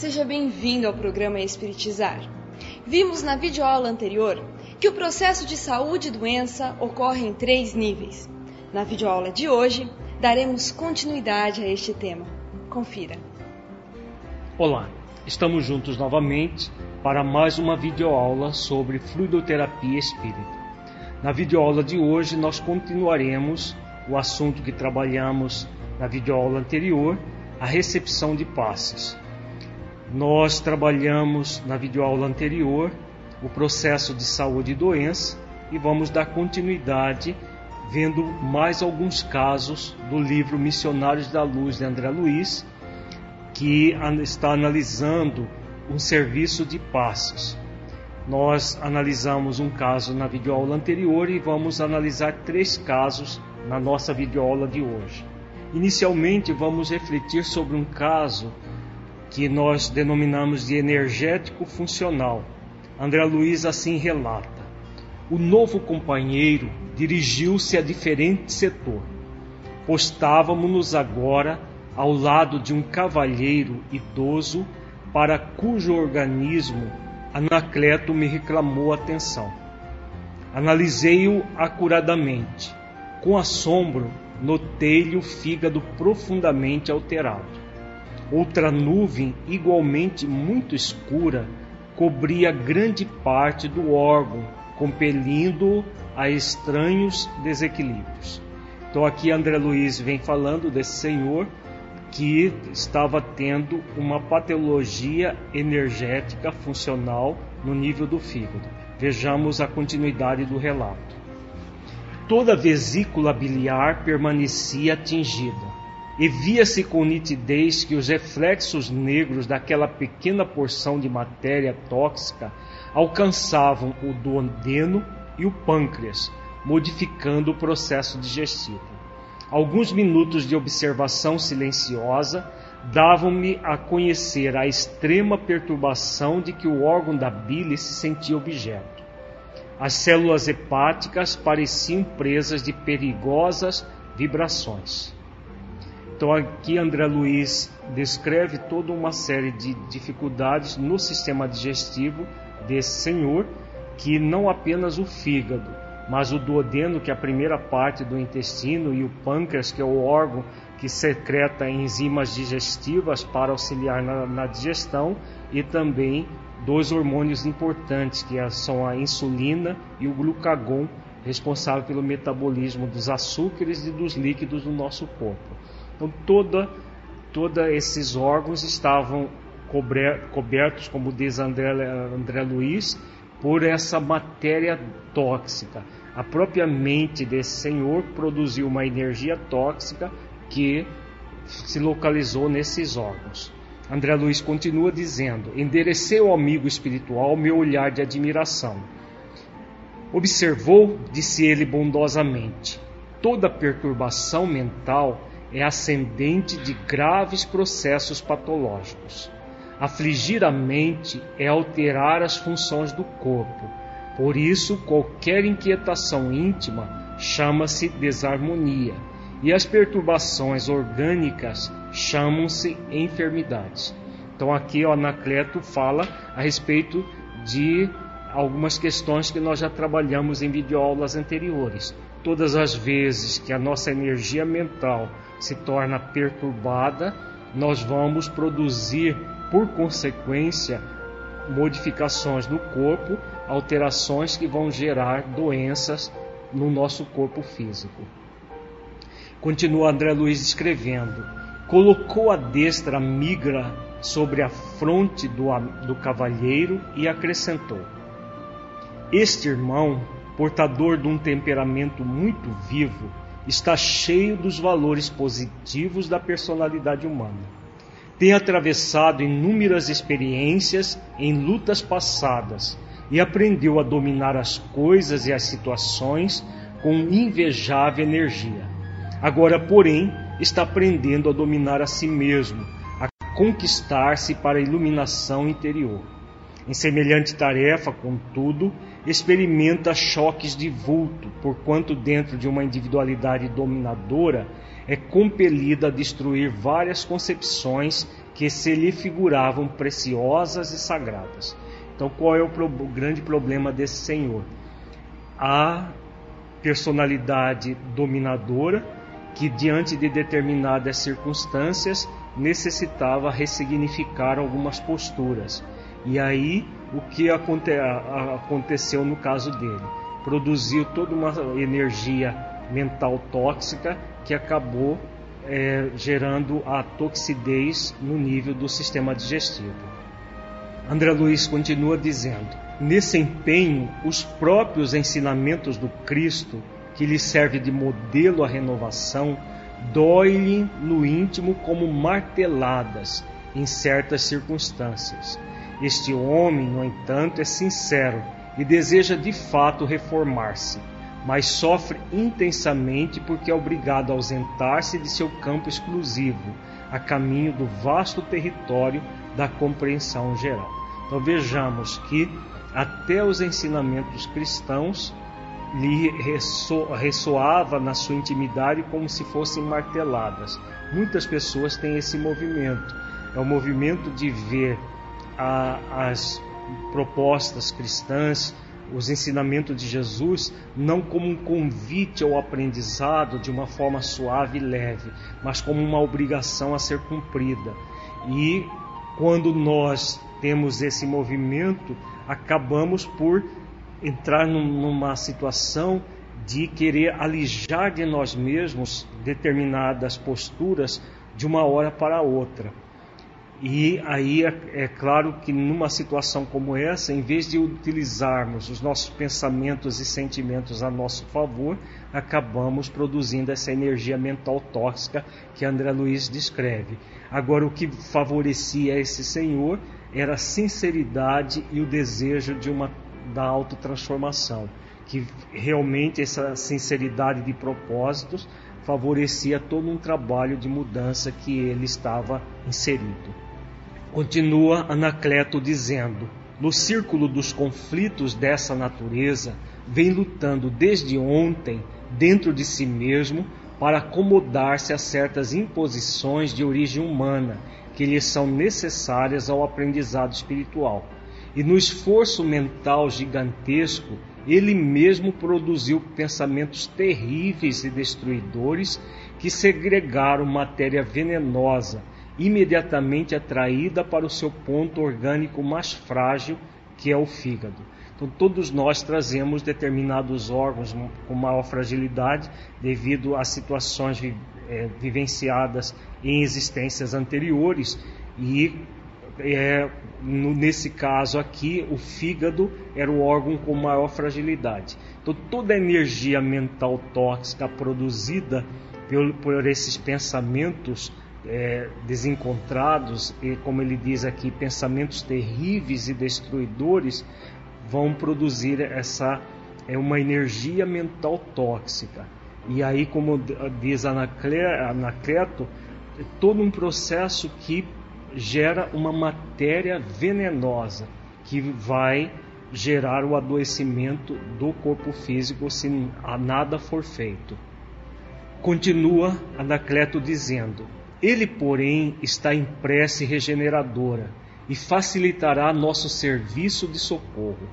Seja bem-vindo ao programa Espiritizar. Vimos na videoaula anterior que o processo de saúde e doença ocorre em três níveis. Na videoaula de hoje, daremos continuidade a este tema. Confira. Olá, estamos juntos novamente para mais uma videoaula sobre fluidoterapia espírita. Na videoaula de hoje, nós continuaremos o assunto que trabalhamos na videoaula anterior, a recepção de passes. Nós trabalhamos na videoaula anterior o processo de saúde e doença e vamos dar continuidade vendo mais alguns casos do livro Missionários da Luz de André Luiz, que está analisando um serviço de passos. Nós analisamos um caso na videoaula anterior e vamos analisar três casos na nossa videoaula de hoje. Inicialmente, vamos refletir sobre um caso que nós denominamos de energético funcional. André Luiz assim relata: O novo companheiro dirigiu-se a diferente setor. Postávamos-nos agora ao lado de um cavalheiro idoso para cujo organismo Anacleto me reclamou atenção. Analisei-o acuradamente. Com assombro, notei-lhe o fígado profundamente alterado. Outra nuvem, igualmente muito escura, cobria grande parte do órgão, compelindo-o a estranhos desequilíbrios. Então aqui André Luiz vem falando desse senhor que estava tendo uma patologia energética funcional no nível do fígado. Vejamos a continuidade do relato. Toda a vesícula biliar permanecia atingida e via-se com nitidez que os reflexos negros daquela pequena porção de matéria tóxica alcançavam o duodeno e o pâncreas, modificando o processo digestivo. Alguns minutos de observação silenciosa davam-me a conhecer a extrema perturbação de que o órgão da bile se sentia objeto. As células hepáticas pareciam presas de perigosas vibrações. Então aqui André Luiz descreve toda uma série de dificuldades no sistema digestivo desse senhor, que não apenas o fígado, mas o duodeno, que é a primeira parte do intestino, e o pâncreas, que é o órgão que secreta enzimas digestivas para auxiliar na, na digestão, e também dois hormônios importantes, que são a insulina e o glucagon, responsável pelo metabolismo dos açúcares e dos líquidos do nosso corpo. Então, toda, todos esses órgãos estavam cobertos, como diz André, André Luiz, por essa matéria tóxica. A própria mente desse senhor produziu uma energia tóxica que se localizou nesses órgãos. André Luiz continua dizendo: enderecei ao amigo espiritual meu olhar de admiração. Observou, disse ele bondosamente, toda perturbação mental é ascendente de graves processos patológicos. Afligir a mente é alterar as funções do corpo. Por isso, qualquer inquietação íntima chama-se desarmonia, e as perturbações orgânicas chamam-se enfermidades. Então, aqui o Anacleto fala a respeito de algumas questões que nós já trabalhamos em videoaulas anteriores. Todas as vezes que a nossa energia mental se torna perturbada, nós vamos produzir, por consequência, modificações no corpo, alterações que vão gerar doenças no nosso corpo físico. Continua André Luiz escrevendo: colocou a destra migra sobre a fronte do, do cavalheiro e acrescentou: Este irmão, portador de um temperamento muito vivo, está cheio dos valores positivos da personalidade humana. Tem atravessado inúmeras experiências em lutas passadas e aprendeu a dominar as coisas e as situações com invejável energia. Agora, porém, está aprendendo a dominar a si mesmo, a conquistar-se para a iluminação interior. Em semelhante tarefa, contudo, experimenta choques de vulto, porquanto, dentro de uma individualidade dominadora, é compelida a destruir várias concepções que se lhe figuravam preciosas e sagradas. Então, qual é o, pro, grande problema desse senhor? A personalidade dominadora que, diante de determinadas circunstâncias, necessitava ressignificar algumas posturas. E aí, o que aconte aconteceu no caso dele? Produziu toda uma energia mental tóxica que acabou é, gerando a toxidez no nível do sistema digestivo. André Luiz continua dizendo: nesse empenho, os próprios ensinamentos do Cristo, que lhe serve de modelo à renovação, dói-lhe no íntimo como marteladas em certas circunstâncias. Este homem, no entanto, é sincero e deseja de fato reformar-se mas sofre intensamente porque é obrigado a ausentar-se de seu campo exclusivo, a caminho do vasto território da compreensão geral. Então vejamos que até os ensinamentos cristãos lhe ressoava na sua intimidade como se fossem marteladas. Muitas pessoas têm esse movimento, é o movimento de ver a, as propostas cristãs, os ensinamentos de Jesus não como um convite ao aprendizado de uma forma suave e leve, mas como uma obrigação a ser cumprida. E quando nós temos esse movimento, acabamos por entrar numa situação de querer alijar de nós mesmos determinadas posturas de uma hora para outra. E aí é, é, claro que numa situação como essa, em vez de utilizarmos os nossos pensamentos e sentimentos a nosso favor, acabamos produzindo essa energia mental tóxica que André Luiz descreve. Agora, o que favorecia esse senhor era a sinceridade e o desejo de uma da autotransformação, que realmente essa sinceridade de propósitos favorecia todo um trabalho de mudança que ele estava inserido. Continua Anacleto dizendo: no círculo dos conflitos dessa natureza, vem lutando desde ontem dentro de si mesmo para acomodar-se a certas imposições de origem humana que lhe são necessárias ao aprendizado espiritual. E no esforço mental gigantesco, ele mesmo produziu pensamentos terríveis e destruidores que segregaram matéria venenosa imediatamente atraída para o seu ponto orgânico mais frágil, que é o fígado. Então, todos nós trazemos determinados órgãos com maior fragilidade devido a situações é, vivenciadas em existências anteriores e é, no, nesse caso aqui, o fígado era o órgão com maior fragilidade. Então, toda a energia mental tóxica produzida por, por esses pensamentos é, desencontrados e, como ele diz aqui, pensamentos terríveis e destruidores vão produzir essa é uma energia mental tóxica. E aí, como diz Anacleto, é todo um processo que gera uma matéria venenosa que vai gerar o adoecimento do corpo físico se nada for feito. Continua Anacleto dizendo: ele, porém, está em prece regeneradora e facilitará nosso serviço de socorro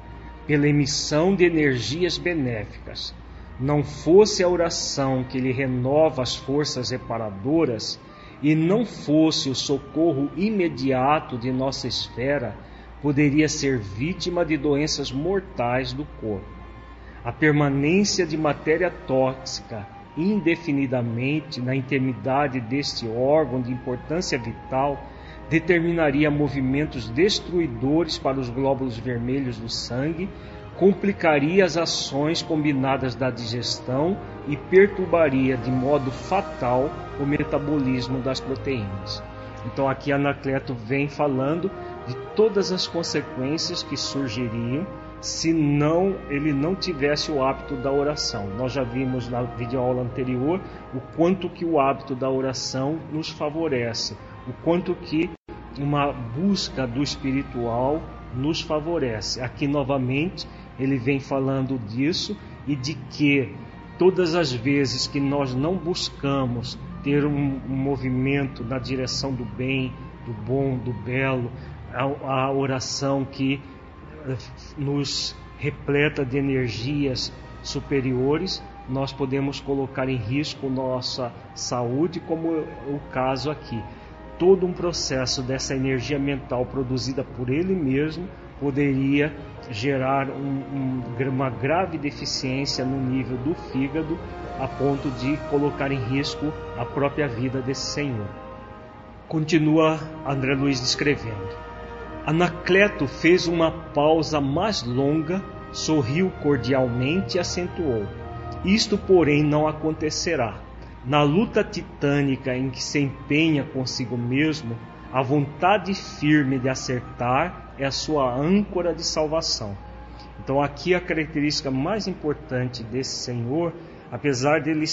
pela emissão de energias benéficas. Não fosse a oração que lhe renova as forças reparadoras e não fosse o socorro imediato de nossa esfera, poderia ser vítima de doenças mortais do corpo. A permanência de matéria tóxica indefinidamente na intimidade deste órgão de importância vital determinaria movimentos destruidores para os glóbulos vermelhos do sangue, complicaria as ações combinadas da digestão e perturbaria de modo fatal o metabolismo das proteínas. Então aqui Anacleto vem falando de todas as consequências que surgiriam se não ele não tivesse o hábito da oração. Nós já vimos na videoaula anterior o quanto que o hábito da oração nos favorece, o quanto que uma busca do espiritual nos favorece. Aqui novamente ele vem falando disso e de que todas as vezes que nós não buscamos ter um, movimento na direção do bem, do bom, do belo, a, a oração que nos repleta de energias superiores, nós podemos colocar em risco nossa saúde, como o caso aqui. Todo um processo dessa energia mental produzida por ele mesmo poderia gerar um, um, uma grave deficiência no nível do fígado, a ponto de colocar em risco a própria vida desse senhor. Continua André Luiz descrevendo. Anacleto fez uma pausa mais longa, sorriu cordialmente e acentuou: Isto, porém, não acontecerá. Na luta titânica em que se empenha consigo mesmo, a vontade firme de acertar é a sua âncora de salvação. Então, aqui a característica mais importante desse Senhor, apesar dele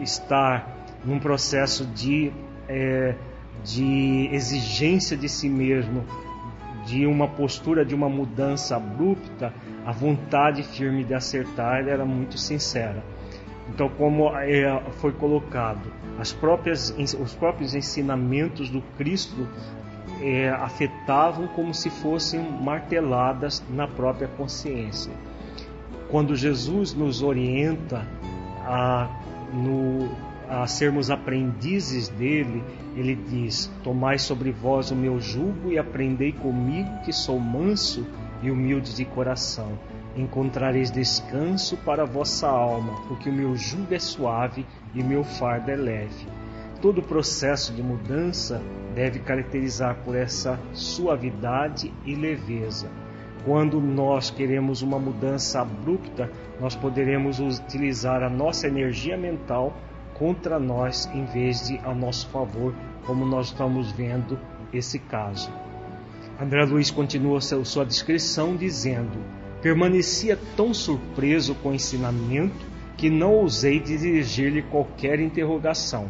estar num processo de, é, de exigência de si mesmo, de uma postura de uma mudança abrupta, a vontade firme de acertar era muito sincera. Então, como é, foi colocado, as próprias, os próprios ensinamentos do Cristo é, afetavam como se fossem marteladas na própria consciência. Quando Jesus nos orienta a, no, a sermos aprendizes dele, ele diz: Tomai sobre vós o meu jugo e aprendei comigo, que sou manso e humilde de coração encontrareis descanso para a vossa alma, porque o meu jugo é suave e o meu fardo é leve. Todo processo de mudança deve caracterizar por essa suavidade e leveza. Quando nós queremos uma mudança abrupta, nós poderemos utilizar a nossa energia mental contra nós em vez de a nosso favor, como nós estamos vendo esse caso. André Luiz continua sua descrição dizendo: Permanecia tão surpreso com o ensinamento que não ousei dirigir-lhe qualquer interrogação.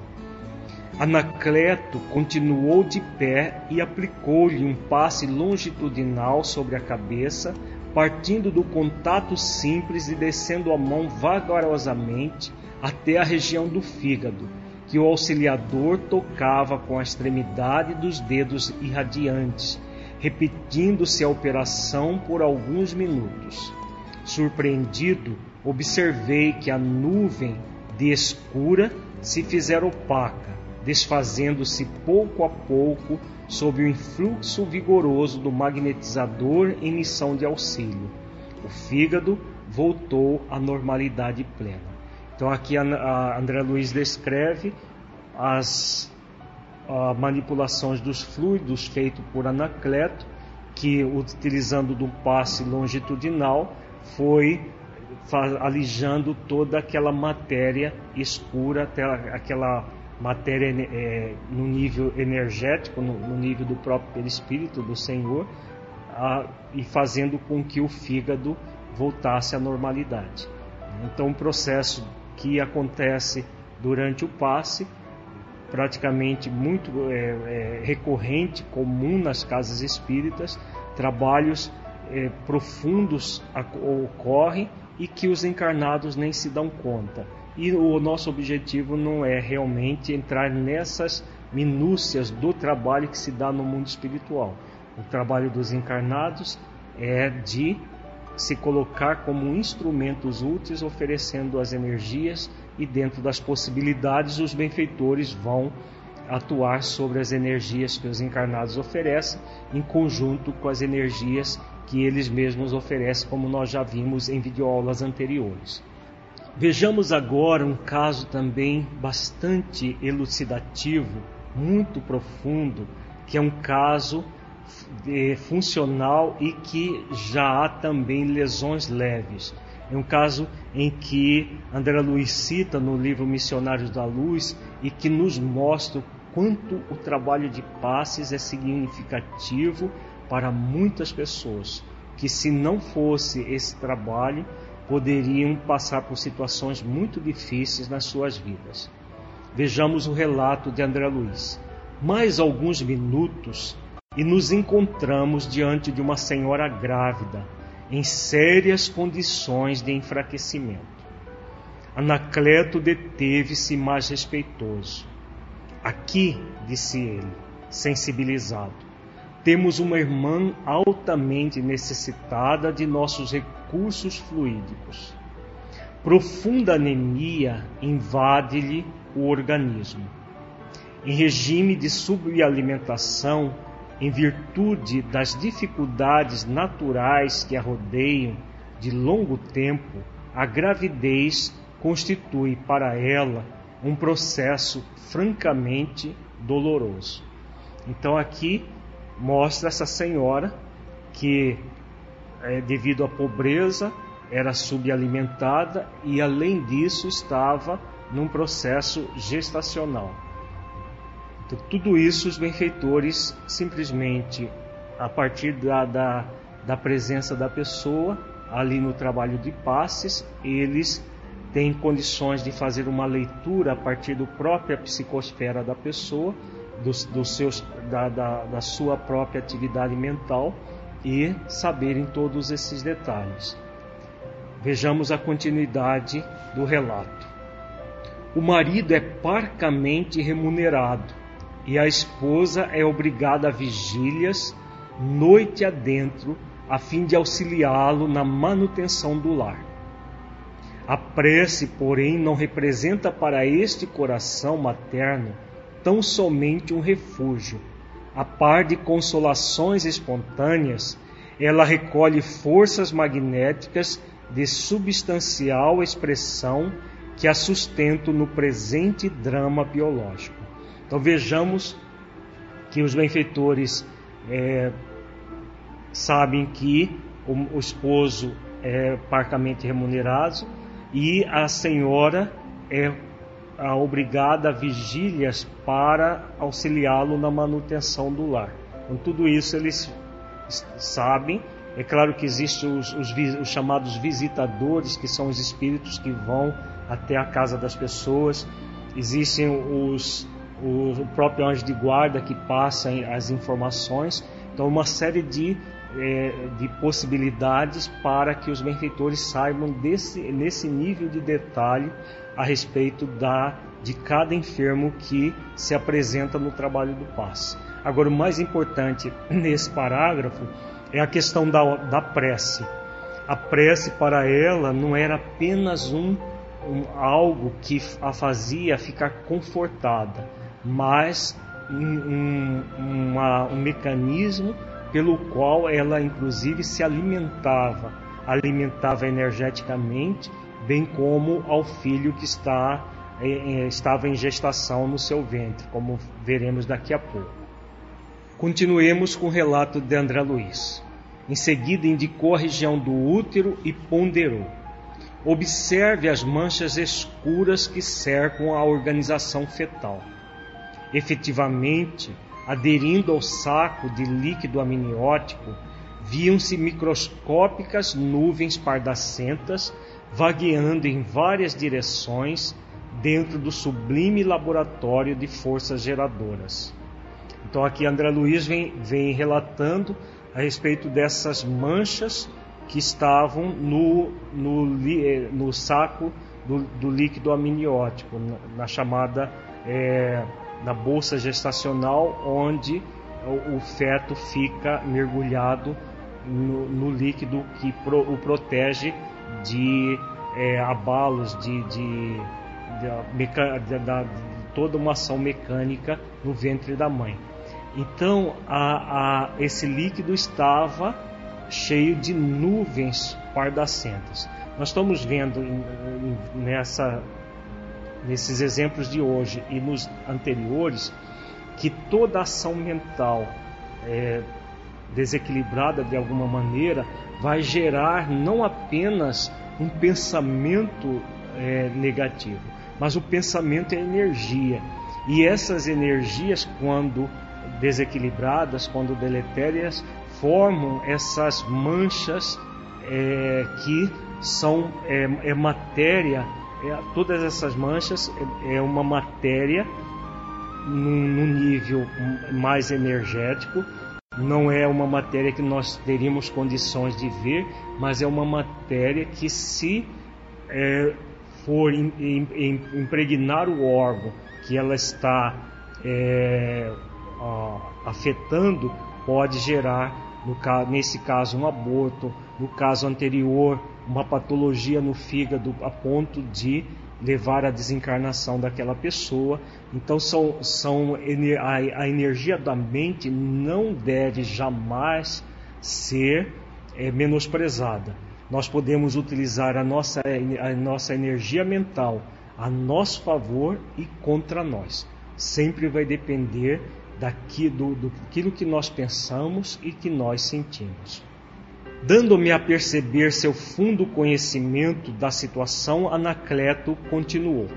Anacleto continuou de pé e aplicou-lhe um passe longitudinal sobre a cabeça, partindo do contato simples e descendo a mão vagarosamente até a região do fígado, que o auxiliador tocava com a extremidade dos dedos irradiantes, repetindo-se a operação por alguns minutos. Surpreendido, observei que a nuvem de escura se fizera opaca, desfazendo-se pouco a pouco sob o influxo vigoroso do magnetizador em missão de auxílio. O fígado voltou à normalidade plena. Então aqui a André Luiz descreve as manipulações dos fluidos feito por Anacleto, que utilizando do passe longitudinal foi alijando toda aquela matéria escura, aquela matéria é, no nível energético, no, no, nível do próprio perispírito do Senhor, a, e fazendo com que o fígado voltasse à normalidade. Então, um processo que acontece durante o passe praticamente muito é, é, recorrente, comum nas casas espíritas, trabalhos é, profundos ocorrem e que os encarnados nem se dão conta. E o nosso objetivo não é realmente entrar nessas minúcias do trabalho que se dá no mundo espiritual. O trabalho dos encarnados é de se colocar como instrumentos úteis, oferecendo as energias e dentro das possibilidades os benfeitores vão atuar sobre as energias que os encarnados oferecem, em conjunto com as energias que eles mesmos oferecem, como nós já vimos em videoaulas anteriores. Vejamos agora um caso também bastante elucidativo, muito profundo, que é um caso funcional e que já há também lesões leves. É um caso em que André Luiz cita no livro Missionários da Luz e que nos mostra quanto o trabalho de passes é significativo para muitas pessoas, que se não fosse esse trabalho, poderiam passar por situações muito difíceis nas suas vidas. Vejamos o relato de André Luiz. Mais alguns minutos e nos encontramos diante de uma senhora grávida, em sérias condições de enfraquecimento. Anacleto deteve-se mais respeitoso. Aqui, disse ele, sensibilizado. Temos uma irmã altamente necessitada de nossos recursos fluídicos. Profunda anemia invade-lhe o organismo. Em regime de subalimentação, em virtude das dificuldades naturais que a rodeiam de longo tempo, a gravidez constitui para ela um processo francamente doloroso. Então aqui mostra essa senhora que, é, devido à pobreza, era subalimentada e, além disso, estava num processo gestacional. Então, tudo isso os benfeitores simplesmente, a partir da, da, da presença da pessoa, ali no trabalho de passes, eles têm condições de fazer uma leitura a partir da própria psicosfera da pessoa, dos, seus, da, da, da sua própria atividade mental e saberem todos esses detalhes. Vejamos a continuidade do relato. O marido é parcamente remunerado e a esposa é obrigada a vigílias noite adentro a fim de auxiliá-lo na manutenção do lar. A prece, porém, não representa para este coração materno tão somente um refúgio. A par de consolações espontâneas, ela recolhe forças magnéticas de substancial expressão que a sustentam no presente drama biológico. Então vejamos que os benfeitores é, sabem que o, o esposo é parcamente remunerado e a senhora é obrigada a vigílias para auxiliá-lo na manutenção do lar. Com tudo isso eles sabem. É claro que existem os, os, os, chamados visitadores, que são os espíritos que vão até a casa das pessoas. Existem os o próprio anjo de guarda que passa as informações. Então, uma série de é, de possibilidades para que os benfeitores saibam desse, nesse nível de detalhe a respeito da, de cada enfermo que se apresenta no trabalho do passe. Agora, o mais importante nesse parágrafo é a questão da, da prece. A prece para ela não era apenas um, um algo que a fazia ficar confortada, mas um, um, uma, um mecanismo pelo qual ela inclusive se alimentava, alimentava energeticamente, bem como ao filho que está, eh, estava em gestação no seu ventre, como veremos daqui a pouco. Continuemos com o relato de André Luiz. Em seguida, indicou a região do útero e ponderou. Observe as manchas escuras que cercam a organização fetal. Efetivamente, aderindo ao saco de líquido amniótico, viam-se microscópicas nuvens pardacentas vagueando em várias direções dentro do sublime laboratório de forças geradoras. Então aqui André Luiz vem, vem relatando a respeito dessas manchas que estavam no, no, eh, no saco do, do líquido amniótico, na, na chamada é, na bolsa gestacional, onde o, feto fica mergulhado no, no líquido que pro, o protege de é, abalos, de, de, de, de, de, toda uma ação mecânica no ventre da mãe. Então, a, a, esse líquido estava cheio de nuvens pardacentas. Nós estamos vendo nessa nesses exemplos de hoje e nos anteriores, que toda ação mental é, desequilibrada de alguma maneira vai gerar não apenas um pensamento é, negativo, mas o pensamento é energia. E essas energias, quando desequilibradas, quando deletérias, formam essas manchas é, que são é, é matéria é, todas essas manchas é, é uma matéria num, num, nível mais energético. Não é uma matéria que nós teríamos condições de ver, mas é uma matéria que, se é, for in, in, in, impregnar o órgão que ela está é, afetando pode gerar, no, nesse caso, um aborto, no caso anterior, uma patologia no fígado a ponto de levar à desencarnação daquela pessoa. Então, são, são, a, a energia da mente não deve jamais ser é, menosprezada. Nós podemos utilizar a nossa, a nossa energia mental a nosso favor e contra nós. Sempre vai depender daquilo, do, daquilo que nós pensamos e que nós sentimos. Dando-me a perceber seu fundo conhecimento da situação, Anacleto continuou.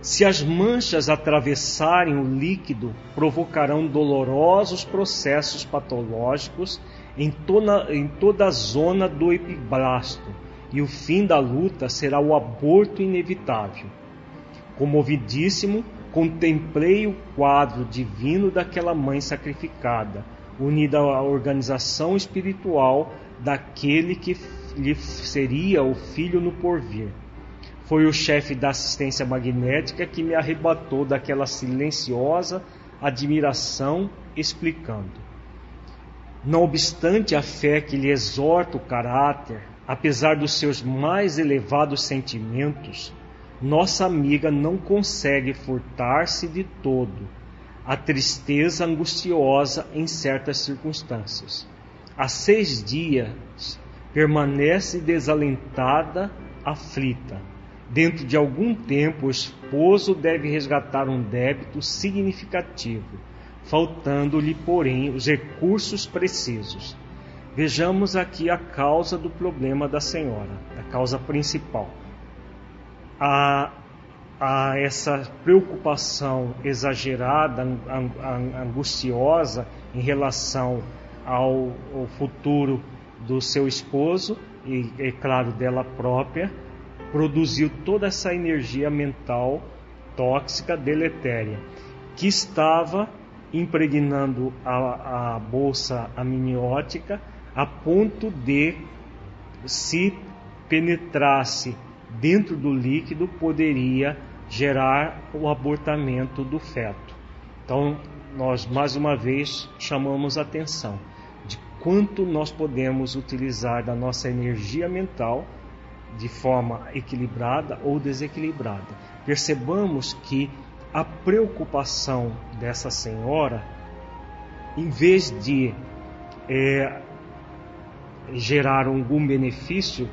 Se as manchas atravessarem o líquido, provocarão dolorosos processos patológicos em toda, em toda a zona do epiblasto, e o fim da luta será o aborto inevitável. Comovidíssimo, contemplei o quadro divino daquela mãe sacrificada, unida à organização espiritual daquele que lhe seria o filho no porvir. Foi o chefe da assistência magnética que me arrebatou daquela silenciosa admiração, explicando: Não obstante a fé que lhe exorta o caráter, apesar dos seus mais elevados sentimentos, nossa amiga não consegue furtar-se de todo a tristeza angustiosa em certas circunstâncias. Há seis dias permanece desalentada, aflita. Dentro de algum tempo, o esposo deve resgatar um débito significativo, faltando-lhe, porém, os recursos precisos. Vejamos aqui a causa do problema da senhora, a causa principal. A, a essa preocupação exagerada, angustiosa em relação ao, ao futuro do seu esposo e, é claro, dela própria, produziu toda essa energia mental tóxica, deletéria, que estava impregnando a, a bolsa amniótica a ponto de, se penetrasse dentro do líquido, poderia gerar o abortamento do feto. Então, nós mais uma vez chamamos a atenção de quanto nós podemos utilizar da nossa energia mental de forma equilibrada ou desequilibrada. Percebamos que a preocupação dessa senhora, em vez de é, gerar algum benefício,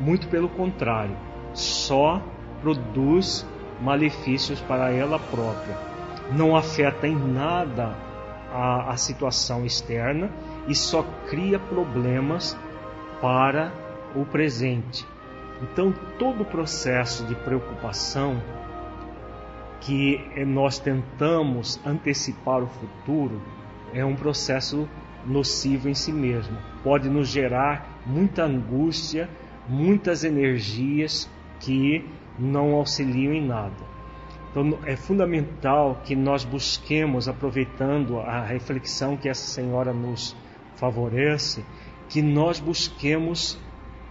muito pelo contrário, só produz malefícios para ela própria. Não afeta em nada a, a situação externa e só cria problemas para o presente. Então, todo o processo de preocupação que nós tentamos antecipar o futuro é um processo nocivo em si mesmo. Pode nos gerar muita angústia, muitas energias que não auxiliam em nada. Então é fundamental que nós busquemos, aproveitando a reflexão que essa senhora nos favorece, que nós busquemos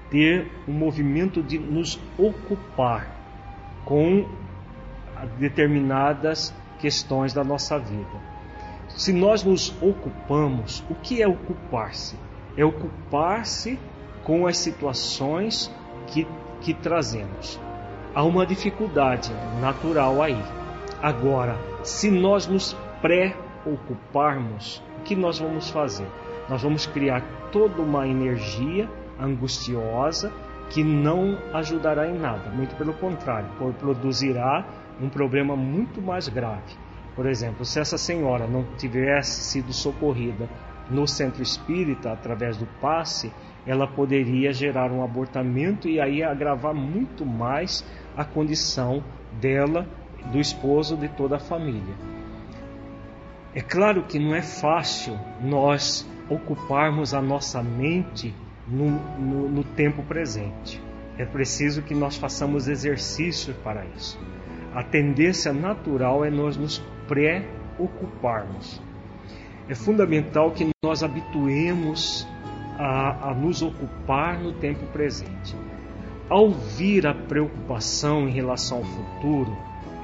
ter um movimento de nos ocupar com determinadas questões da nossa vida se nós nos ocupamos, o que é ocupar-se? É ocupar-se com as situações que, que trazemos. Há uma dificuldade natural aí. Agora, se nós nos pré-ocuparmos, o que nós vamos fazer? Nós vamos criar toda uma energia angustiosa que não ajudará em nada, muito pelo contrário, produzirá um problema muito mais grave. Por exemplo, se essa senhora não tivesse sido socorrida no centro espírita através do passe, ela poderia gerar um abortamento e aí agravar muito mais a condição dela, do esposo, de toda a família. É claro que não é fácil nós ocuparmos a nossa mente no, no, no tempo presente. É preciso que nós façamos exercício para isso. A tendência natural é nós nos preocuparmos. É fundamental que nós habituemos a, a nos ocupar no tempo presente. Ao vir a preocupação em relação ao futuro,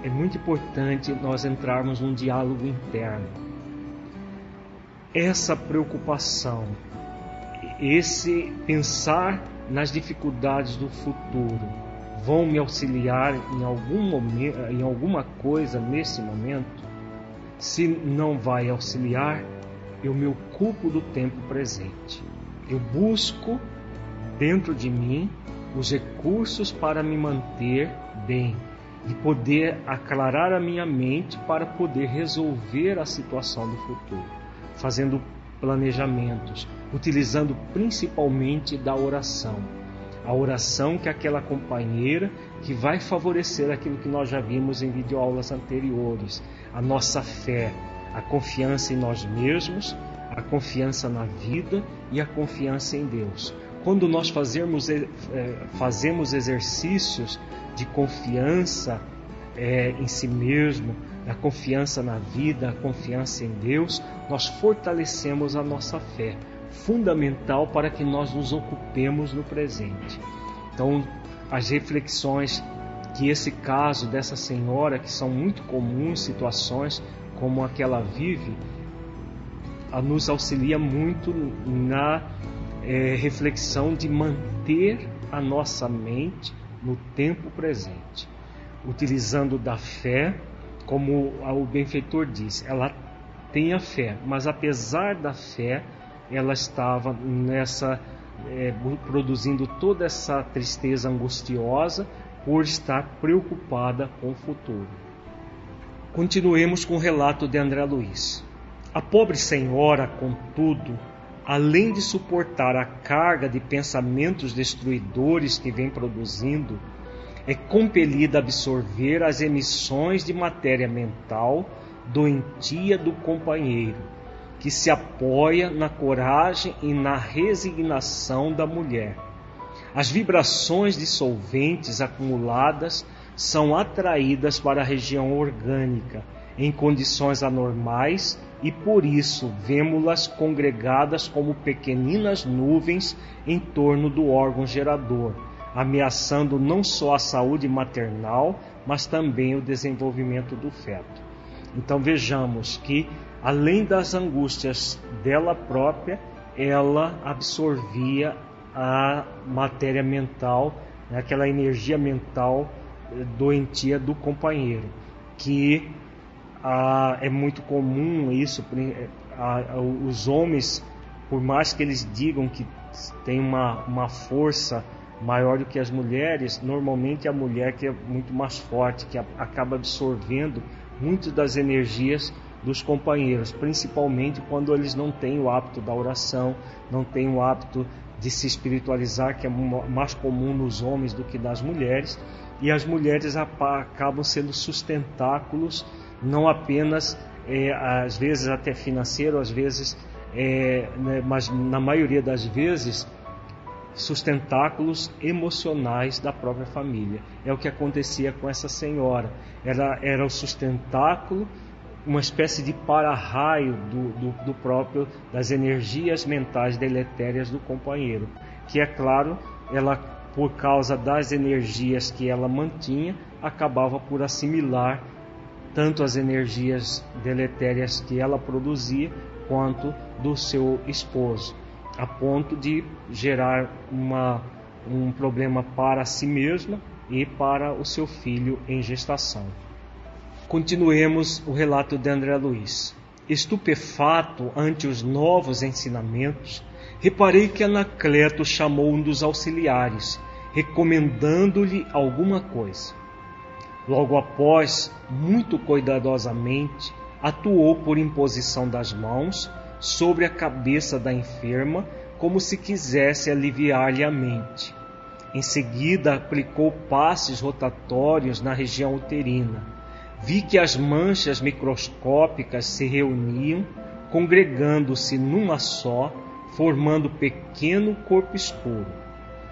é muito importante nós entrarmos num diálogo interno. essa preocupação, esse pensar nas dificuldades do futuro, vão me auxiliar em algum momento, em alguma coisa nesse momento? Se não vai auxiliar, eu me ocupo do tempo presente. Eu busco dentro de mim os recursos para me manter bem e poder aclarar a minha mente para poder resolver a situação do futuro, fazendo planejamentos, utilizando principalmente da oração. A oração que é aquela companheira que vai favorecer aquilo que nós já vimos em videoaulas anteriores, a nossa fé, a confiança em nós mesmos, a confiança na vida e a confiança em Deus. Quando nós fazemos, é, fazemos exercícios de confiança é, em si mesmo, a confiança na vida, a confiança em Deus, nós fortalecemos a nossa fé, fundamental para que nós nos ocupemos no presente. Então, as reflexões que esse caso dessa senhora, que são muito comuns situações como a que ela vive, nos auxilia muito na é, reflexão de manter a nossa mente no tempo presente, utilizando da fé, como o benfeitor diz, ela tem a fé, mas apesar da fé, ela estava nessa é, produzindo toda essa tristeza angustiosa por estar preocupada com o futuro. Continuemos com o relato de André Luiz. A pobre senhora, contudo, além de suportar a carga de pensamentos destruidores que vem produzindo, é compelida a absorver as emissões de matéria mental doentia do companheiro, que se apoia na coragem e na resignação da mulher. As vibrações dissolventes acumuladas são atraídas para a região orgânica em condições anormais e por isso vemos-las congregadas como pequeninas nuvens em torno do órgão gerador, ameaçando não só a saúde maternal, mas também o desenvolvimento do feto. Então vejamos que, além das angústias dela própria, ela absorvia a matéria mental, né, aquela energia mental eh, doentia do companheiro, que ah, é muito comum isso. Ah, os homens, por mais que eles digam que tem uma, uma força maior do que as mulheres, normalmente a mulher que é muito mais forte, que acaba absorvendo muitas das energias dos companheiros, principalmente quando eles não têm o hábito da oração, não têm o hábito de se espiritualizar, que é mais comum nos homens do que nas mulheres, e as mulheres acabam sendo sustentáculos não apenas, é, às vezes até financeiro, às vezes, é, né, mas na maioria das vezes, sustentáculos emocionais da própria família. É o que acontecia com essa senhora. Ela era o sustentáculo, uma espécie de para-raio do, do, do próprio das energias mentais deletérias do companheiro, que é claro, ela por causa das energias que ela mantinha, acabava por assimilar tanto as energias deletérias que ela produzia quanto do seu esposo, a ponto de gerar uma, um problema para si mesma e para o seu filho em gestação. Continuemos o relato de André Luiz. Estupefato ante os novos ensinamentos, reparei que Anacleto chamou um dos auxiliares, recomendando-lhe alguma coisa. Logo após, muito cuidadosamente, atuou por imposição das mãos sobre a cabeça da enferma, como se quisesse aliviar-lhe a mente. Em seguida, aplicou passes rotatórios na região uterina. Vi que as manchas microscópicas se reuniam, congregando-se numa só, formando pequeno corpo escuro.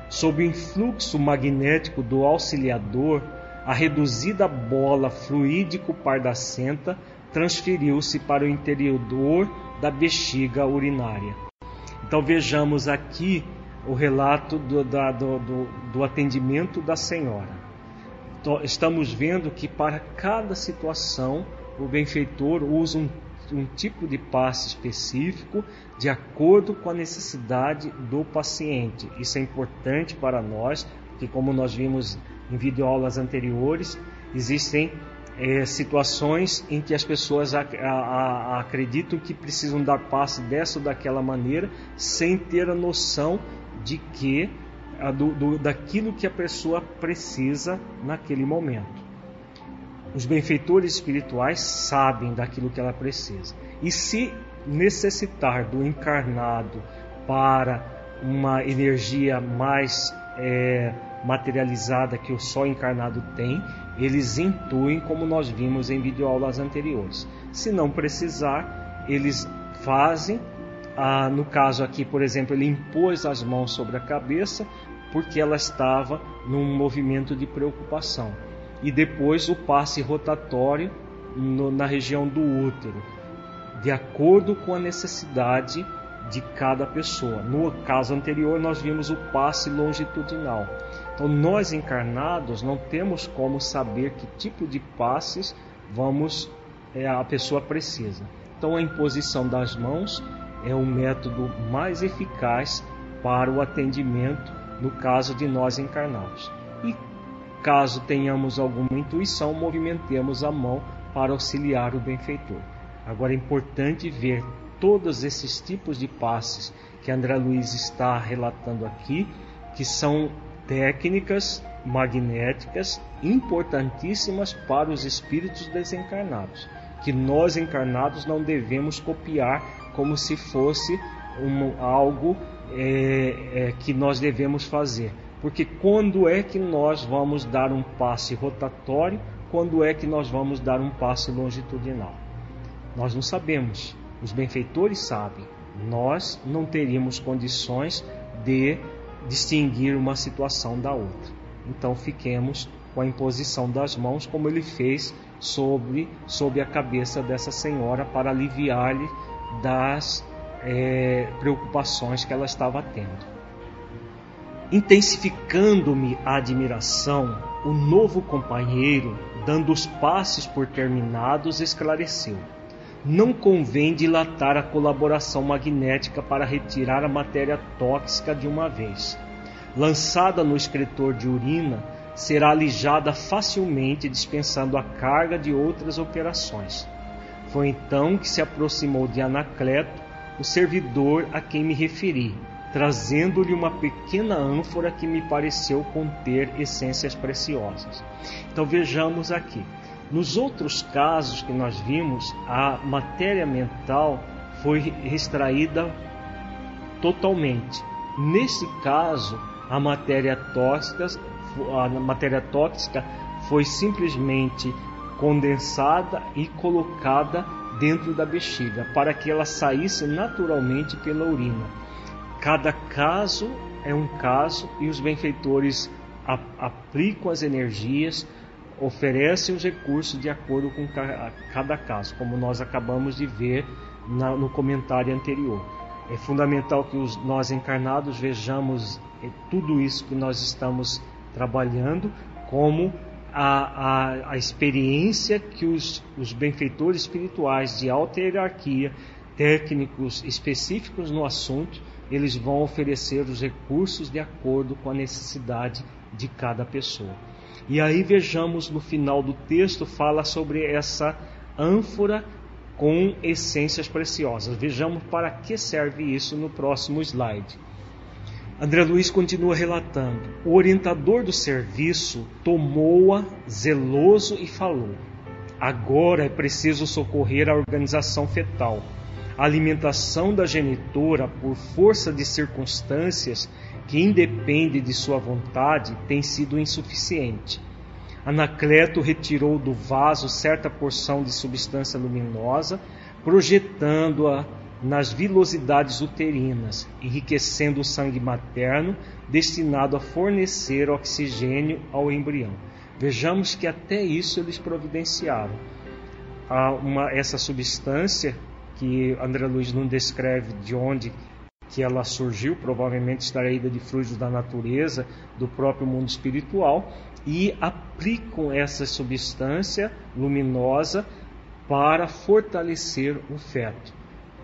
Sob o influxo magnético do auxiliador, a reduzida bola fluídico pardacenta transferiu-se para o interior da bexiga urinária. Então vejamos aqui o relato do, da, do, do, do atendimento da senhora. Então, estamos vendo que para cada situação o benfeitor usa um um tipo de passe específico de acordo com a necessidade do paciente. Isso é importante para nós, porque como nós vimos em videoaulas anteriores, existem é, situações em que as pessoas a, a, a, acreditam que precisam dar passe dessa ou daquela maneira, sem ter a noção de que do, do, daquilo que a pessoa precisa naquele momento. Os benfeitores espirituais sabem daquilo que ela precisa. E se necessitar do encarnado para uma energia mais é, materializada que o só encarnado tem, eles intuem, como nós vimos em videoaulas anteriores. Se não precisar, eles fazem. Ah, no caso aqui, por exemplo, ele impôs as mãos sobre a cabeça porque ela estava num movimento de preocupação. E depois o passe rotatório no, na região do útero, de acordo com a necessidade de cada pessoa. No caso anterior, nós vimos o passe longitudinal. Então, nós encarnados não temos como saber que tipo de passes vamos é, a pessoa precisa. Então, a imposição das mãos é o método mais eficaz para o atendimento no caso de nós encarnados. E caso tenhamos alguma intuição, movimentemos a mão para auxiliar o benfeitor. Agora é importante ver todos esses tipos de passes que André Luiz está relatando aqui, que são técnicas magnéticas importantíssimas para os espíritos desencarnados, que nós encarnados não devemos copiar como se fosse um, algo é, é, que nós devemos fazer. Porque quando é que nós vamos dar um passe rotatório? Quando é que nós vamos dar um passe longitudinal? Nós não sabemos. Os benfeitores sabem. Nós não teríamos condições de distinguir uma situação da outra. Então fiquemos com a imposição das mãos, como ele fez sobre, sobre a cabeça dessa senhora para aliviar-lhe das é, preocupações que ela estava tendo. Intensificando-me a admiração, o novo companheiro, dando os passos por terminados, esclareceu: Não convém dilatar a colaboração magnética para retirar a matéria tóxica de uma vez. Lançada no excretor de urina, será alijada facilmente, dispensando a carga de outras operações. Foi então que se aproximou de Anacleto o servidor a quem me referi, trazendo-lhe uma pequena ânfora que me pareceu conter essências preciosas. Então vejamos aqui. Nos outros casos que nós vimos, a matéria mental foi extraída totalmente. Nesse caso, a matéria tóxica, a matéria tóxica foi simplesmente condensada e colocada dentro da bexiga, para que ela saísse naturalmente pela urina. Cada caso é um caso e os benfeitores aplicam as energias, oferecem os recursos de acordo com cada caso, como nós acabamos de ver no comentário anterior. É fundamental que os, nós encarnados vejamos é, tudo isso que nós estamos trabalhando como a, a, a experiência que os, os benfeitores espirituais de alta hierarquia, técnicos específicos no assunto, eles vão oferecer os recursos de acordo com a necessidade de cada pessoa. E aí vejamos no final do texto fala sobre essa ânfora com essências preciosas. Vejamos para que serve isso no próximo slide. André Luiz continua relatando: o orientador do serviço tomou-a zeloso e falou: agora é preciso socorrer a organização fetal. A alimentação da genitora, por força de circunstâncias que independe de sua vontade, tem sido insuficiente. Anacleto retirou do vaso certa porção de substância luminosa, projetando-a nas vilosidades uterinas, enriquecendo o sangue materno destinado a fornecer oxigênio ao embrião. Vejamos que até isso eles providenciaram. Uma, essa substância que André Luiz não descreve de onde que ela surgiu, provavelmente extraída de fluidos da natureza, do próprio mundo espiritual, e aplicam essa substância luminosa para fortalecer o feto.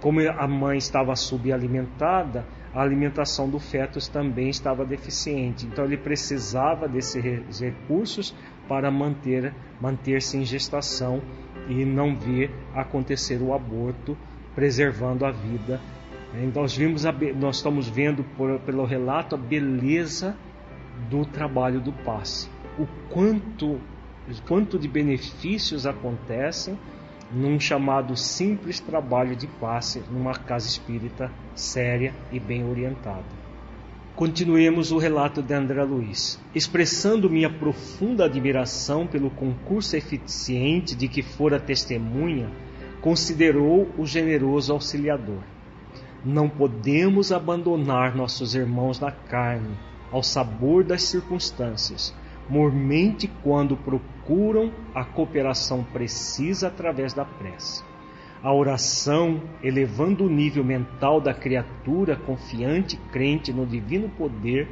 Como a mãe estava subalimentada, a alimentação do feto também estava deficiente. Então ele precisava desses recursos para manter manter-se em gestação e não ver acontecer o aborto, preservando a vida. Então, nós vimos a, nós estamos vendo por, pelo relato a beleza do trabalho do passe, o quanto quanto de benefícios acontecem num chamado simples trabalho de passe numa casa espírita séria e bem orientada. Continuemos o relato de André Luiz. Expressando minha profunda admiração pelo concurso eficiente de que fora testemunha, considerou o generoso auxiliador. Não podemos abandonar nossos irmãos na carne, ao sabor das circunstâncias, mormente quando procuram a cooperação precisa através da prece. A oração, elevando o nível mental da criatura confiante e crente no divino poder,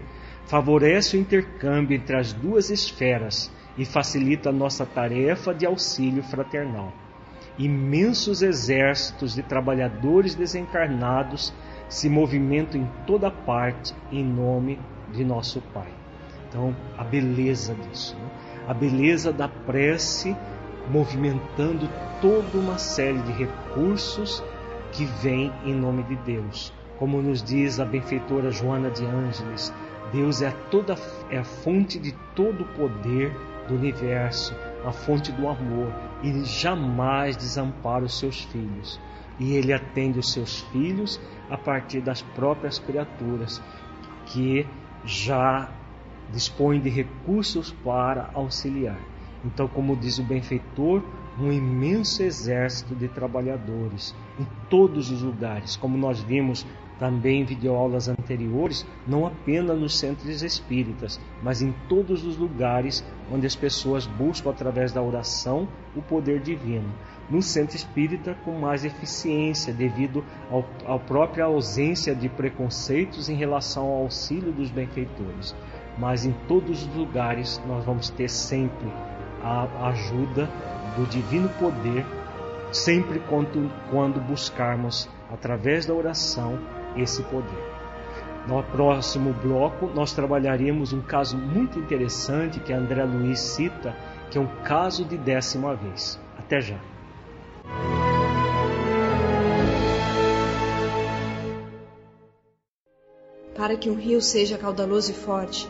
favorece o intercâmbio entre as duas esferas e facilita a nossa tarefa de auxílio fraternal. Imensos exércitos de trabalhadores desencarnados se movimentam em toda parte em nome de nosso Pai. Então, a beleza disso, né? a beleza da prece movimentando toda uma série de recursos que vêm em nome de Deus. Como nos diz a benfeitora Joana de Ângeles, Deus é, toda, é a fonte de todo o poder do universo, a fonte do amor. Ele jamais desampara os seus filhos. E ele atende os seus filhos a partir das próprias criaturas que já dispõem de recursos para auxiliar. Então, como diz o benfeitor, um imenso exército de trabalhadores em todos os lugares, como nós vimos também em videoaulas anteriores, não apenas nos centros espíritas, mas em todos os lugares onde as pessoas buscam através da oração o poder divino. No centro espírita, com mais eficiência, devido à própria ausência de preconceitos em relação ao auxílio dos benfeitores. Mas em todos os lugares nós vamos ter sempre a ajuda do divino poder, sempre quando, quando buscarmos, através da oração, esse poder. No próximo bloco, nós trabalharemos um caso muito interessante que André Luiz cita, que é um caso de décima vez. Até já. Para que um rio seja caudaloso e forte,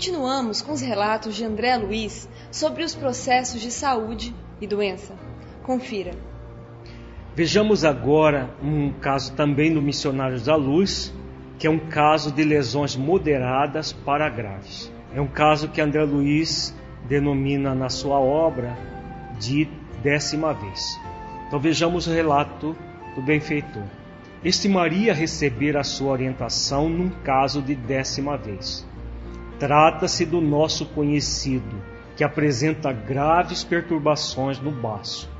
Continuamos com os relatos de André Luiz sobre os processos de saúde e doença. Confira. Vejamos agora um caso também do Missionários da Luz, que é um caso de lesões moderadas para graves. É um caso que André Luiz denomina na sua obra de décima vez. Então vejamos o relato do benfeitor. Estimaria receber a sua orientação num caso de décima vez. Trata-se do nosso conhecido, que apresenta graves perturbações no baço.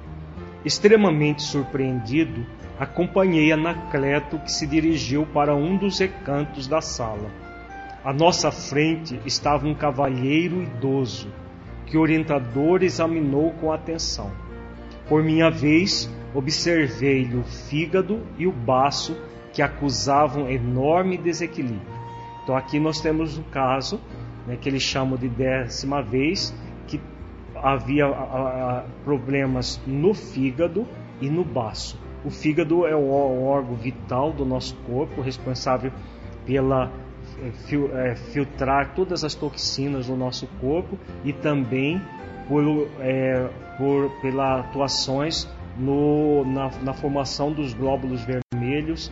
Extremamente surpreendido, acompanhei Anacleto que se dirigiu para um dos recantos da sala. À nossa frente estava um cavalheiro idoso, que o orientador examinou com atenção. Por minha vez, observei-lhe o fígado e o baço que acusavam enorme desequilíbrio. Então aqui nós temos um caso né, que eles chamam de décima vez, que havia a, a, problemas no fígado e no baço. O fígado é o órgão vital do nosso corpo, responsável pela é, filtrar todas as toxinas do nosso corpo e também por, é, por pelas atuações no, na, na, formação dos glóbulos vermelhos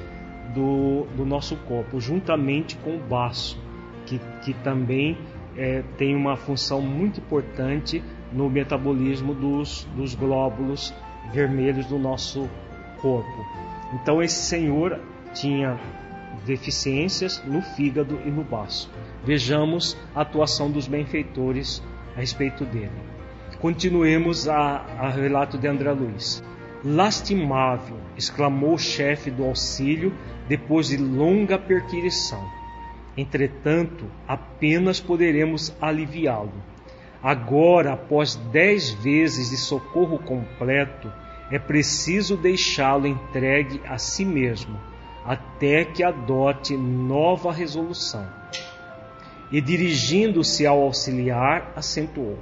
do, do nosso corpo, juntamente com o baço, que, que também é, tem uma função muito importante no metabolismo dos, dos glóbulos vermelhos do nosso corpo. Então esse senhor tinha deficiências no fígado e no baço. Vejamos a atuação dos benfeitores a respeito dele. Continuemos a, a relato de André Luiz. Lastimável, exclamou o chefe do auxílio depois de longa perquirição. Entretanto, apenas poderemos aliviá-lo. Agora, após dez vezes de socorro completo, é preciso deixá-lo entregue a si mesmo, até que adote nova resolução. E dirigindo-se ao auxiliar, acentuou: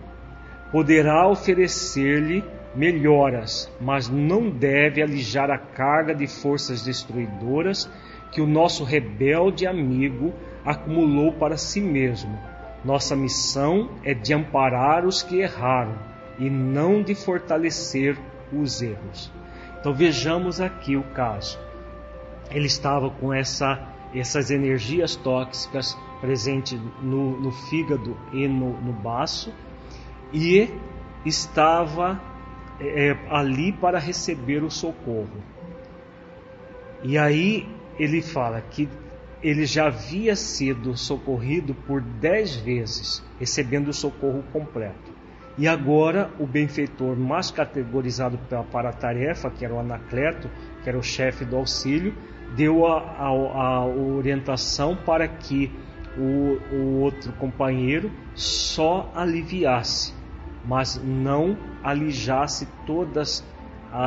Poderá oferecer-lhe melhoras, mas não deve alijar a carga de forças destruidoras que o nosso rebelde amigo acumulou para si mesmo. Nossa missão é de amparar os que erraram e não de fortalecer os erros. Então vejamos aqui o caso. Ele estava com essa, essas energias tóxicas presentes no, no fígado e no, no baço e estava é, ali para receber o socorro. E aí ele fala que ele já havia sido socorrido por dez vezes, recebendo o socorro completo. E agora o benfeitor mais categorizado para a tarefa, que era o Anacleto, que era o chefe do auxílio, deu a, a, a orientação para que o, o outro companheiro só aliviasse mas não alijasse todas a,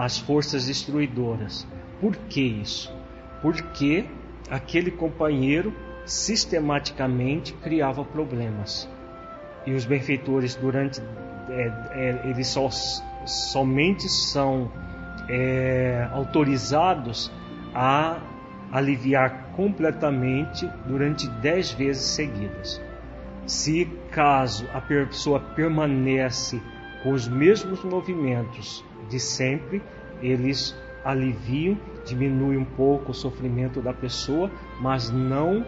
a, as forças destruidoras. Por que isso? Porque aquele companheiro sistematicamente criava problemas. E os benfeitores, durante. É, é, eles só, somente são é, autorizados a aliviar completamente durante dez vezes seguidas. Se caso a pessoa permanece com os mesmos movimentos de sempre, eles aliviam, diminuem um pouco o sofrimento da pessoa, mas não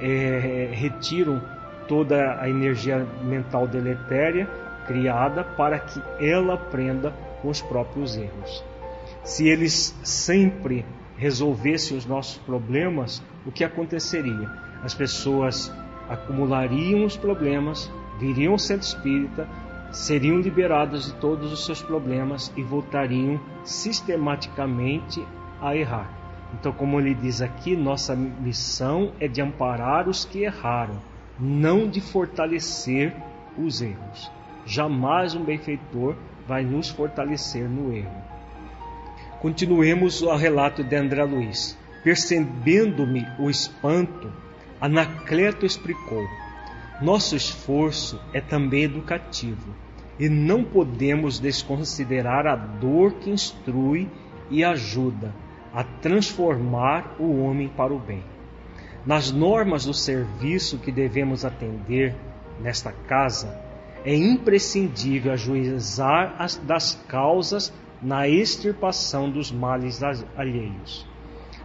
é, retiram toda a energia mental deletéria criada para que ela aprenda com os próprios erros. Se eles sempre resolvessem os nossos problemas, o que aconteceria? As pessoas acumulariam os problemas, viriam ao centro espírita, seriam liberadas de todos os seus problemas e voltariam sistematicamente a errar. Então, como ele diz aqui, nossa missão é de amparar os que erraram, não de fortalecer os erros. Jamais um benfeitor vai nos fortalecer no erro. Continuemos o relato de André Luiz. Percebendo-me o espanto, Anacleto explicou: nosso esforço é também educativo e não podemos desconsiderar a dor que instrui e ajuda a transformar o homem para o bem. Nas normas do serviço que devemos atender nesta casa, é imprescindível ajuizar as, das causas na extirpação dos males alheios.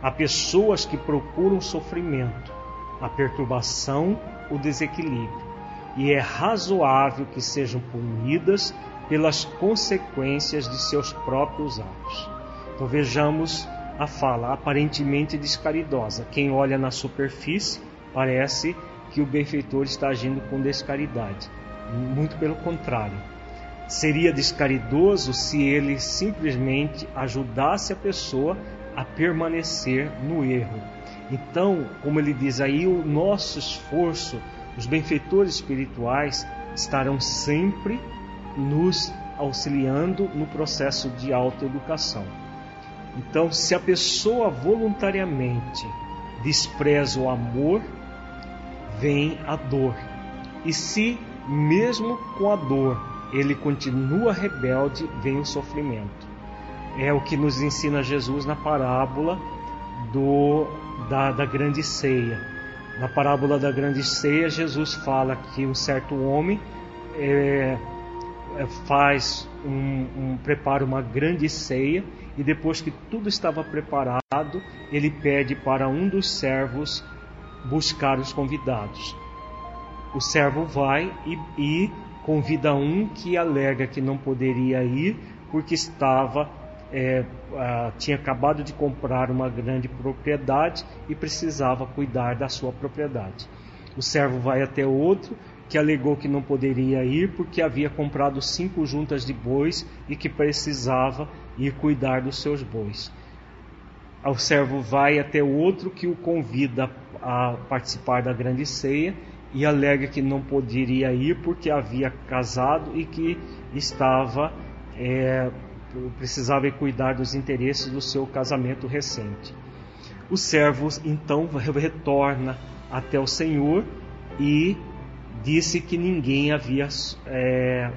Há pessoas que procuram sofrimento, a perturbação, o desequilíbrio, e é razoável que sejam punidas pelas consequências de seus próprios atos. Então vejamos a fala aparentemente descaridosa. Quem olha na superfície parece que o benfeitor está agindo com descaridade. Muito pelo contrário. Seria descaridoso se ele simplesmente ajudasse a pessoa a permanecer no erro, então, como ele diz aí, o nosso esforço, os benfeitores espirituais estarão sempre nos auxiliando no processo de autoeducação. Então, se a pessoa voluntariamente despreza o amor, vem a dor. E se, mesmo com a dor, ele continua rebelde, vem o sofrimento. É o que nos ensina Jesus na parábola do da, da grande ceia. Na parábola da grande ceia, Jesus fala que um certo homem é, é, faz um, um, prepara uma grande ceia e depois que tudo estava preparado, ele pede para um dos servos buscar os convidados. O servo vai e, e convida um que alega que não poderia ir porque estava é, tinha acabado de comprar uma grande propriedade e precisava cuidar da sua propriedade. O servo vai até outro que alegou que não poderia ir porque havia comprado cinco juntas de bois e que precisava ir cuidar dos seus bois. O servo vai até outro que o convida a participar da grande ceia e alega que não poderia ir porque havia casado e que estava é, precisava cuidar dos interesses do seu casamento recente. O servo então retorna até o Senhor e disse que ninguém havia, é,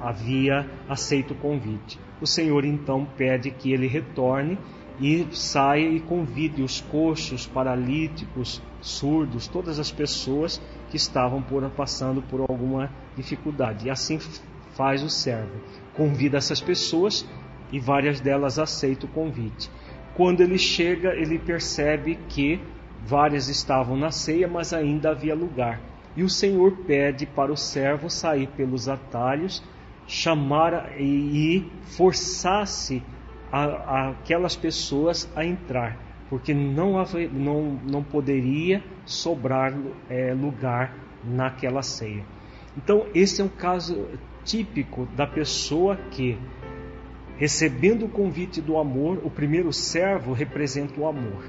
havia aceito o convite. O Senhor então pede que ele retorne e saia e convide os coxos, paralíticos, surdos, todas as pessoas que estavam por, passando por alguma dificuldade. E assim faz o servo. Convida essas pessoas e várias delas aceitam o convite. Quando ele chega, ele percebe que várias estavam na ceia, mas ainda havia lugar. E o Senhor pede para o servo sair pelos atalhos, chamar e forçasse a, a aquelas pessoas a entrar, porque não, não, não poderia sobrar é, lugar naquela ceia. Então, esse é um caso típico da pessoa que, recebendo o convite do amor, o primeiro servo representa o amor.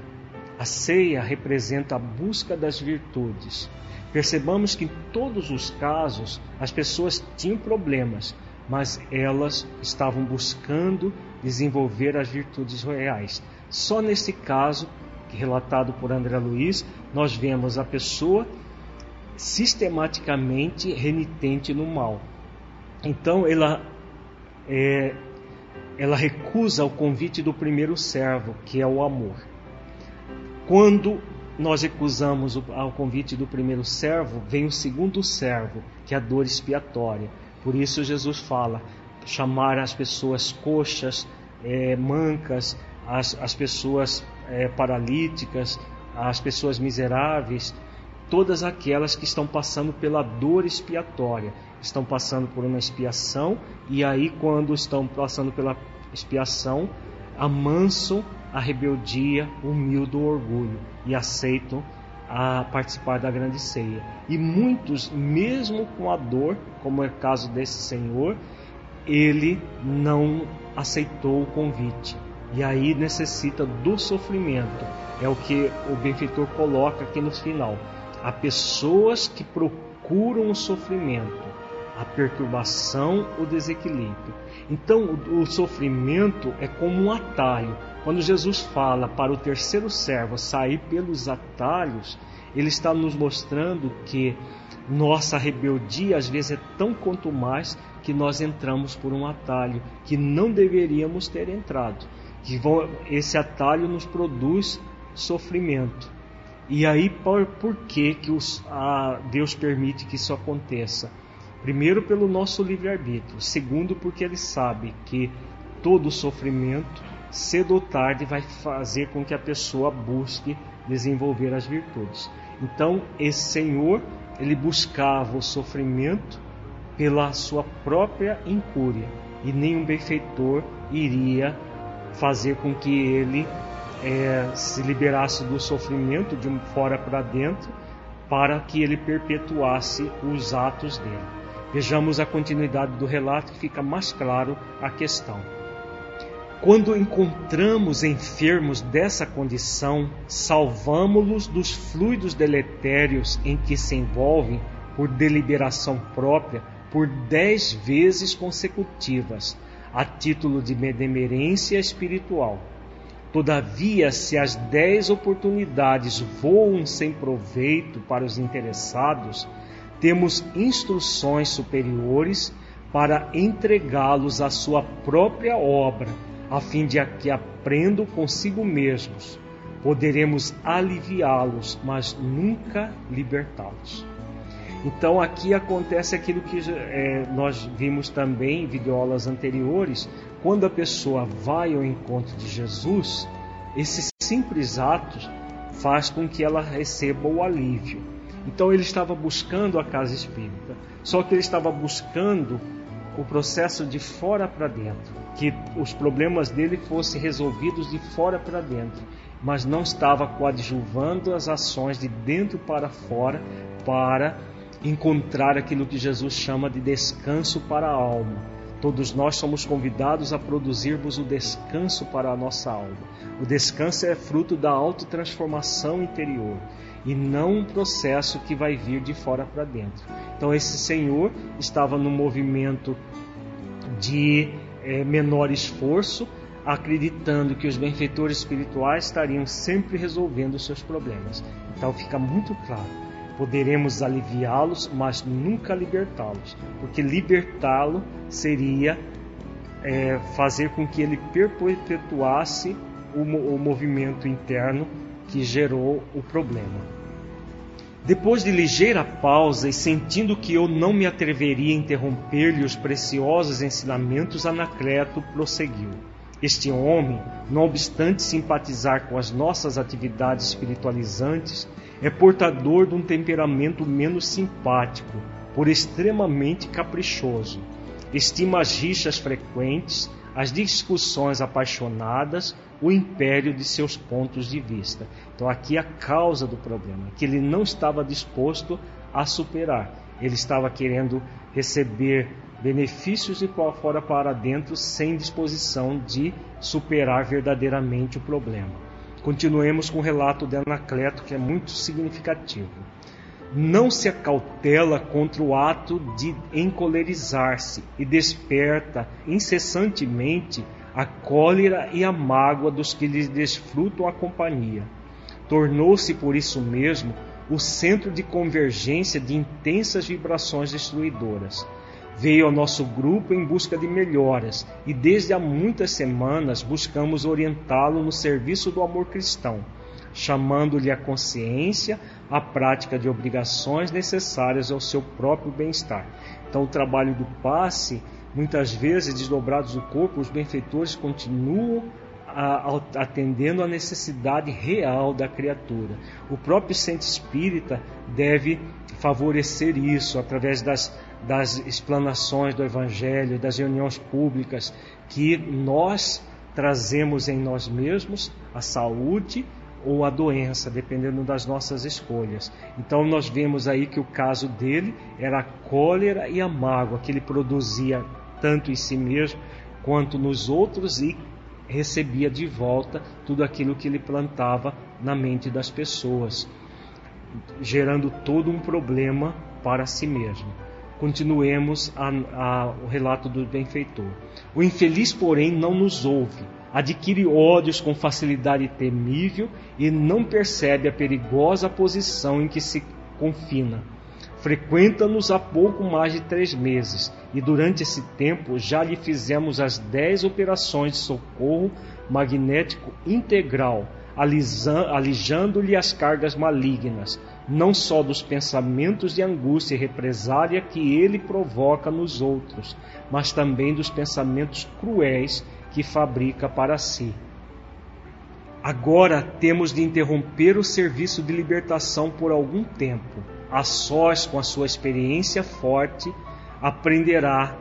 A ceia representa a busca das virtudes. Percebamos que em todos os casos as pessoas tinham problemas, mas elas estavam buscando desenvolver as virtudes reais. Só nesse caso, relatado por André Luiz, nós vemos a pessoa sistematicamente renitente no mal. Então ela é, ela recusa o convite do primeiro servo, que é o amor. Quando nós recusamos o, o convite do primeiro servo, vem o segundo servo, que é a dor expiatória. Por isso Jesus fala: chamar as pessoas coxas, é, mancas, as, as pessoas é, paralíticas, as pessoas miseráveis, todas aquelas que estão passando pela dor expiatória, estão passando por uma expiação e aí quando estão passando pela expiação, amansam a rebeldia, humilde o orgulho e aceitam a participar da grande ceia. E muitos, mesmo com a dor, como é o caso desse senhor, ele não aceitou o convite. E aí necessita do sofrimento. É o que o benfeitor coloca aqui no final. Há pessoas que procuram o sofrimento, a perturbação, o desequilíbrio. Então, o, sofrimento é como um atalho. Quando Jesus fala para o terceiro servo sair pelos atalhos, ele está nos mostrando que nossa rebeldia às vezes é tão quanto mais que nós entramos por um atalho que não deveríamos ter entrado. Que esse atalho nos produz sofrimento. E aí, por, por que, que os, a, Deus permite que isso aconteça? Primeiro, pelo nosso livre-arbítrio. Segundo, porque Ele sabe que todo sofrimento, cedo ou tarde, vai fazer com que a pessoa busque desenvolver as virtudes. Então, esse Senhor, ele buscava o sofrimento pela sua própria incúria e nenhum benfeitor iria fazer com que ele é, se liberasse do sofrimento de fora para dentro para que ele perpetuasse os atos dele. Vejamos a continuidade do relato que fica mais claro a questão. Quando encontramos enfermos dessa condição, salvamo-los dos fluidos deletérios em que se envolvem por deliberação própria por dez vezes consecutivas, a título de benemerência espiritual. Todavia, se as dez oportunidades voam sem proveito para os interessados, temos instruções superiores para entregá-los à sua própria obra, a fim de que aprendam consigo mesmos. Poderemos aliviá-los, mas nunca libertá-los. Então aqui acontece aquilo que é, nós vimos também em videoaulas anteriores, quando a pessoa vai ao encontro de Jesus, esse simples ato faz com que ela receba o alívio. Então ele estava buscando a casa espírita, só que ele estava buscando o processo de fora para dentro, que os problemas dele fossem resolvidos de fora para dentro, mas não estava coadjuvando as ações de dentro para fora para encontrar aquilo que Jesus chama de descanso para a alma. Todos nós somos convidados a produzirmos o descanso para a nossa alma. O descanso é fruto da autotransformação interior e não um processo que vai vir de fora para dentro. Então, esse Senhor estava no movimento de é, menor esforço, acreditando que os benfeitores espirituais estariam sempre resolvendo os seus problemas. Então, fica muito claro poderemos aliviá-los, mas nunca libertá-los, porque libertá-lo seria é, fazer com que ele perpetuasse o, o movimento interno que gerou o problema. Depois de ligeira pausa e sentindo que eu não me atreveria a interromper-lhe os preciosos ensinamentos, Anacleto prosseguiu. Este homem, não obstante simpatizar com as nossas atividades espiritualizantes, é portador de um temperamento menos simpático, por extremamente caprichoso. Estima as rixas frequentes, as discussões apaixonadas, o império de seus pontos de vista. Então, aqui é a causa do problema, que ele não estava disposto a superar. Ele estava querendo receber benefícios de fora para dentro, sem disposição de superar verdadeiramente o problema. Continuemos com o relato de Anacleto, que é muito significativo. Não se acautela contra o ato de encolerizar-se e desperta incessantemente a cólera e a mágoa dos que lhe desfrutam a companhia. Tornou-se por isso mesmo o centro de convergência de intensas vibrações destruidoras veio ao nosso grupo em busca de melhoras e desde há muitas semanas buscamos orientá-lo no serviço do amor cristão, chamando-lhe a consciência, a prática de obrigações necessárias ao seu próprio bem-estar. Então, o trabalho do passe, muitas vezes desdobrados do corpo, os benfeitores continuam atendendo à necessidade real da criatura. O próprio centro espírita deve favorecer isso através das das explanações do Evangelho, das reuniões públicas, que nós trazemos em nós mesmos a saúde ou a doença, dependendo das nossas escolhas. Então nós vemos aí que o caso dele era a cólera e a mágoa que ele produzia tanto em si mesmo quanto nos outros e recebia de volta tudo aquilo que ele plantava na mente das pessoas, gerando todo um problema para si mesmo. Continuemos a, a, o relato do benfeitor. O infeliz, porém, não nos ouve, adquire ódios com facilidade temível e não percebe a perigosa posição em que se confina. Frequenta-nos há pouco mais de três meses e durante esse tempo já lhe fizemos as dez operações de socorro magnético integral, alijando-lhe as cargas malignas, não só dos pensamentos de angústia e represália que ele provoca nos outros, mas também dos pensamentos cruéis que fabrica para si. Agora temos de interromper o serviço de libertação por algum tempo. A sós, com a sua experiência forte, aprenderá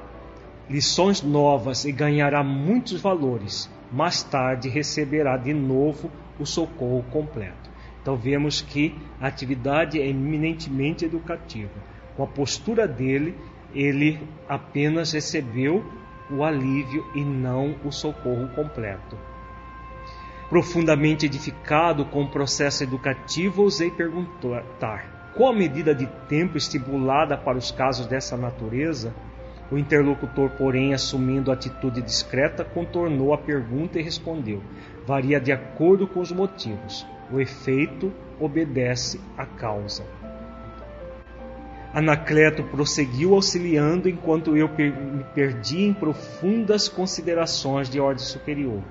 lições novas e ganhará muitos valores. Mais tarde receberá de novo o socorro completo. Então vemos que a atividade é eminentemente educativa. Com a postura dele, ele apenas recebeu o alívio e não o socorro completo. Profundamente edificado com o processo educativo, ousei perguntar: qual a medida de tempo estipulada para os casos dessa natureza? O interlocutor, porém, assumindo atitude discreta, contornou a pergunta e respondeu: varia de acordo com os motivos. O efeito obedece à causa. Anacleto prosseguiu auxiliando enquanto eu me perdi em profundas considerações de ordem superior.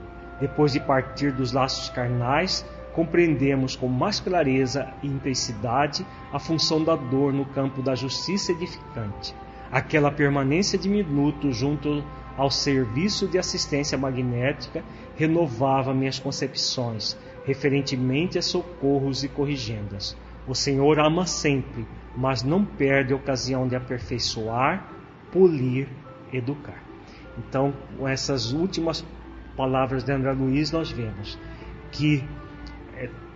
Depois de partir dos laços carnais, compreendemos com mais clareza e intensidade a função da dor no campo da justiça edificante. Aquela permanência de minuto junto ao serviço de assistência magnética renovava minhas concepções, referentemente a socorros e corrigendas. O Senhor ama sempre, mas não perde a ocasião de aperfeiçoar, polir, educar. Então, com essas últimas palavras de André Luiz, nós vemos que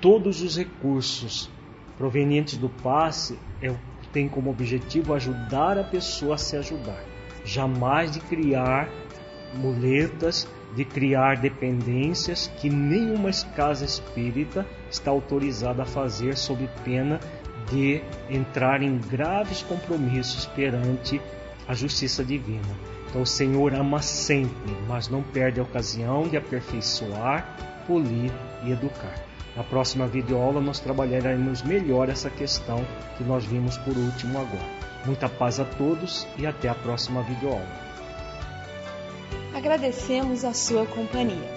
todos os recursos provenientes do passe é, tem como objetivo ajudar a pessoa a se ajudar, jamais de criar muletas, de criar dependências que nenhuma casa espírita está autorizada a fazer sob pena de entrar em graves compromissos perante a justiça divina. Então o Senhor ama sempre, mas não perde a ocasião de aperfeiçoar, polir e educar. Na próxima videoaula nós trabalharemos melhor essa questão que nós vimos por último agora. Muita paz a todos e até a próxima videoaula. Agradecemos a sua companhia.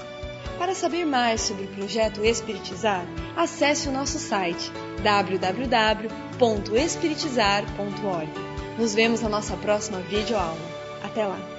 Para saber mais sobre o projeto Espiritizar, acesse o nosso site www.espiritizar.org. Nos vemos na nossa próxima videoaula. Até lá!